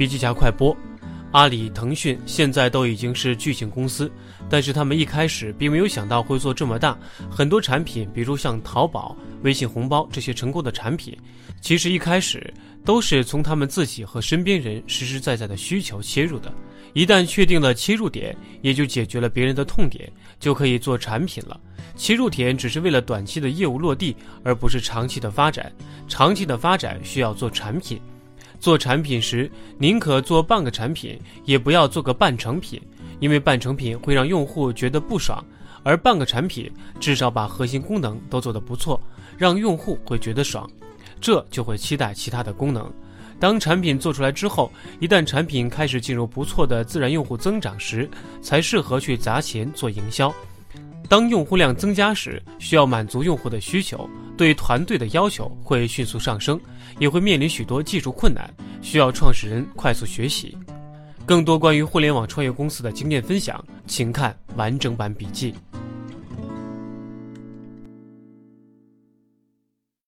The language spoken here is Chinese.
笔记侠快播。阿里、腾讯现在都已经是巨型公司，但是他们一开始并没有想到会做这么大。很多产品，比如像淘宝、微信红包这些成功的产品，其实一开始都是从他们自己和身边人实实在在的需求切入的。一旦确定了切入点，也就解决了别人的痛点，就可以做产品了。切入点只是为了短期的业务落地，而不是长期的发展。长期的发展需要做产品。做产品时，宁可做半个产品，也不要做个半成品，因为半成品会让用户觉得不爽，而半个产品至少把核心功能都做得不错，让用户会觉得爽，这就会期待其他的功能。当产品做出来之后，一旦产品开始进入不错的自然用户增长时，才适合去砸钱做营销。当用户量增加时，需要满足用户的需求，对团队的要求会迅速上升，也会面临许多技术困难，需要创始人快速学习。更多关于互联网创业公司的经验分享，请看完整版笔记。